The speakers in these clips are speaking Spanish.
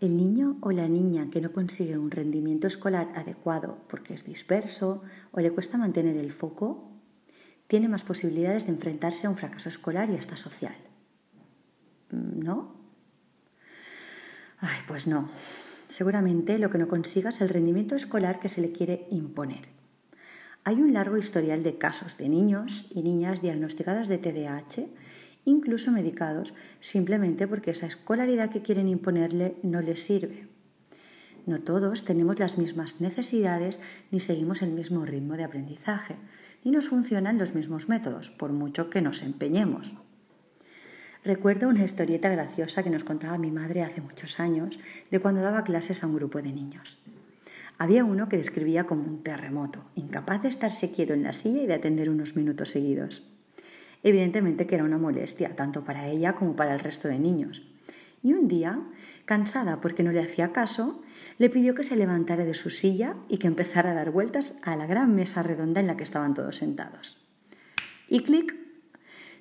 El niño o la niña que no consigue un rendimiento escolar adecuado porque es disperso o le cuesta mantener el foco, tiene más posibilidades de enfrentarse a un fracaso escolar y hasta social. ¿No? Ay, pues no. Seguramente lo que no consiga es el rendimiento escolar que se le quiere imponer. Hay un largo historial de casos de niños y niñas diagnosticadas de TDAH incluso medicados, simplemente porque esa escolaridad que quieren imponerle no les sirve. No todos tenemos las mismas necesidades ni seguimos el mismo ritmo de aprendizaje, ni nos funcionan los mismos métodos, por mucho que nos empeñemos. Recuerdo una historieta graciosa que nos contaba mi madre hace muchos años de cuando daba clases a un grupo de niños. Había uno que describía como un terremoto, incapaz de estarse quieto en la silla y de atender unos minutos seguidos. Evidentemente que era una molestia, tanto para ella como para el resto de niños. Y un día, cansada porque no le hacía caso, le pidió que se levantara de su silla y que empezara a dar vueltas a la gran mesa redonda en la que estaban todos sentados. Y clic,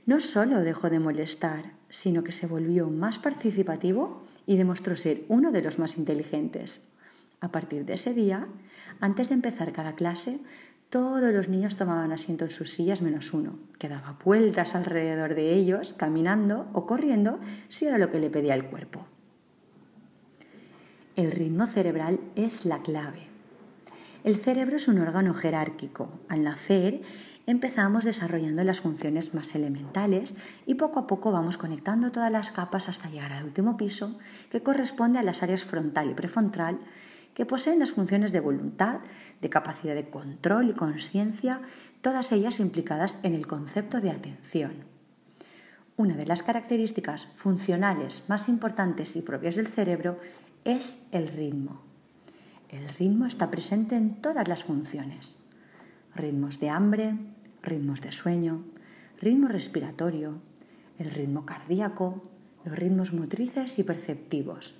no solo dejó de molestar, sino que se volvió más participativo y demostró ser uno de los más inteligentes. A partir de ese día, antes de empezar cada clase, todos los niños tomaban asiento en sus sillas menos uno, que daba vueltas alrededor de ellos, caminando o corriendo si era lo que le pedía el cuerpo. El ritmo cerebral es la clave. El cerebro es un órgano jerárquico. Al nacer empezamos desarrollando las funciones más elementales y poco a poco vamos conectando todas las capas hasta llegar al último piso, que corresponde a las áreas frontal y prefrontal que poseen las funciones de voluntad, de capacidad de control y conciencia, todas ellas implicadas en el concepto de atención. Una de las características funcionales más importantes y propias del cerebro es el ritmo. El ritmo está presente en todas las funciones. Ritmos de hambre, ritmos de sueño, ritmo respiratorio, el ritmo cardíaco, los ritmos motrices y perceptivos.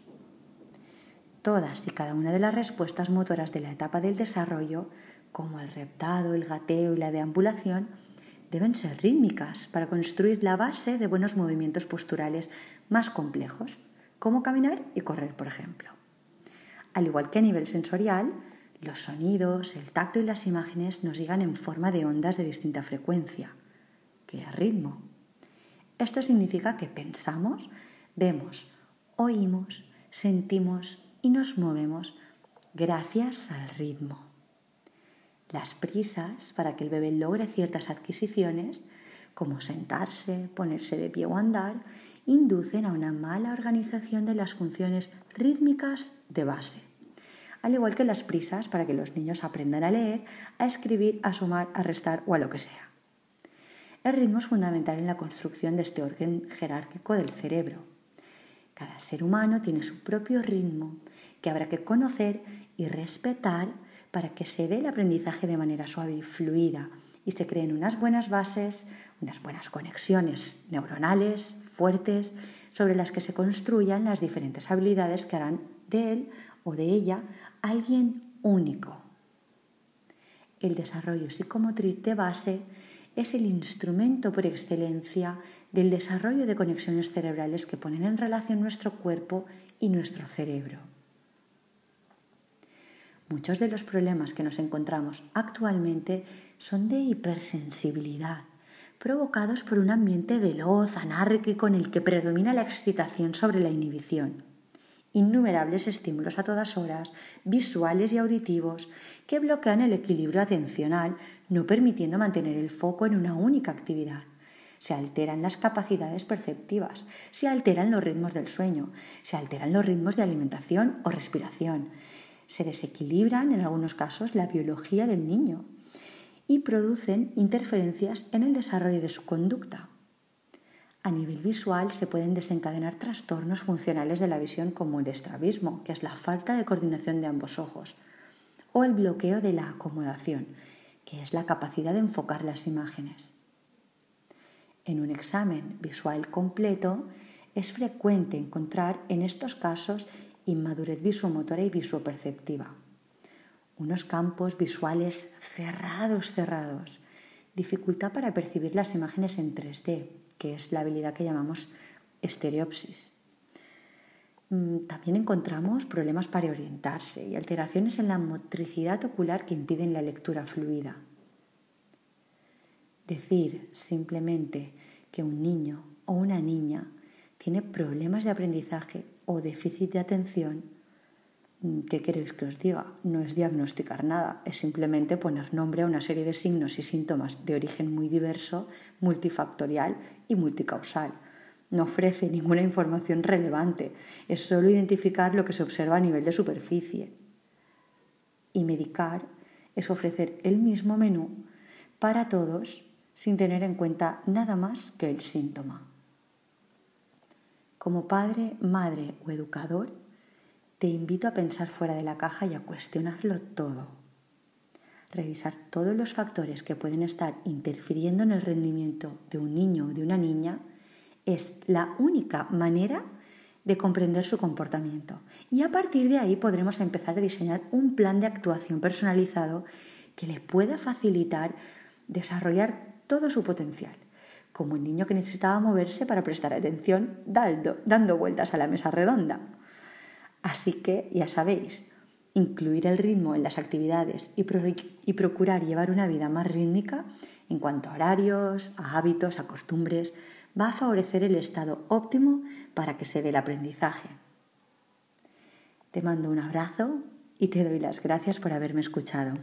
Todas y cada una de las respuestas motoras de la etapa del desarrollo, como el reptado, el gateo y la deambulación, deben ser rítmicas para construir la base de buenos movimientos posturales más complejos, como caminar y correr, por ejemplo. Al igual que a nivel sensorial, los sonidos, el tacto y las imágenes nos llegan en forma de ondas de distinta frecuencia, que ritmo. Esto significa que pensamos, vemos, oímos, sentimos y nos movemos gracias al ritmo. Las prisas para que el bebé logre ciertas adquisiciones, como sentarse, ponerse de pie o andar, inducen a una mala organización de las funciones rítmicas de base, al igual que las prisas para que los niños aprendan a leer, a escribir, a sumar, a restar o a lo que sea. El ritmo es fundamental en la construcción de este orden jerárquico del cerebro cada ser humano tiene su propio ritmo que habrá que conocer y respetar para que se dé el aprendizaje de manera suave y fluida y se creen unas buenas bases, unas buenas conexiones neuronales fuertes sobre las que se construyan las diferentes habilidades que harán de él o de ella alguien único. El desarrollo psicomotriz de base es el instrumento por excelencia del desarrollo de conexiones cerebrales que ponen en relación nuestro cuerpo y nuestro cerebro. Muchos de los problemas que nos encontramos actualmente son de hipersensibilidad, provocados por un ambiente veloz, anárquico, en el que predomina la excitación sobre la inhibición innumerables estímulos a todas horas, visuales y auditivos, que bloquean el equilibrio atencional, no permitiendo mantener el foco en una única actividad. Se alteran las capacidades perceptivas, se alteran los ritmos del sueño, se alteran los ritmos de alimentación o respiración, se desequilibran en algunos casos la biología del niño y producen interferencias en el desarrollo de su conducta. A nivel visual se pueden desencadenar trastornos funcionales de la visión como el estrabismo, que es la falta de coordinación de ambos ojos, o el bloqueo de la acomodación, que es la capacidad de enfocar las imágenes. En un examen visual completo es frecuente encontrar en estos casos inmadurez visuomotora y visuoperceptiva. Unos campos visuales cerrados, cerrados, dificultad para percibir las imágenes en 3D, que es la habilidad que llamamos estereopsis. mm, también encontramos problemas para orientarse y alteraciones en la motricidad ocular que impiden la lectura fluida. Decir simplemente que un niño o una niña tiene problemas de aprendizaje o déficit de atención, ¿qué queréis que os diga? No es diagnosticar nada, es simplemente poner nombre a una serie de signos y síntomas de origen muy diverso, multifactorial y multicausal. No ofrece ninguna información relevante, es solo identificar lo que se observa a nivel de superficie. Y medicar es ofrecer el mismo menú para todos sin tener en cuenta nada más que el síntoma. Como padre, madre o educador, te invito a pensar fuera de la caja y a cuestionarlo todo. Revisar todos los factores que pueden estar interfiriendo en el rendimiento de un niño o de una niña es la única manera de comprender su comportamiento. Y a partir de ahí podremos empezar a diseñar un plan de actuación personalizado que le pueda facilitar desarrollar todo su potencial, como el niño que necesitaba moverse para prestar atención dando, vueltas a la mesa redonda. Así que, ya sabéis, incluir el ritmo en las actividades y, procurar llevar una vida más rítmica en cuanto a horarios, a hábitos, a costumbres, va a favorecer el estado óptimo para que se dé el aprendizaje. Te mando un abrazo y te doy las gracias por haberme escuchado.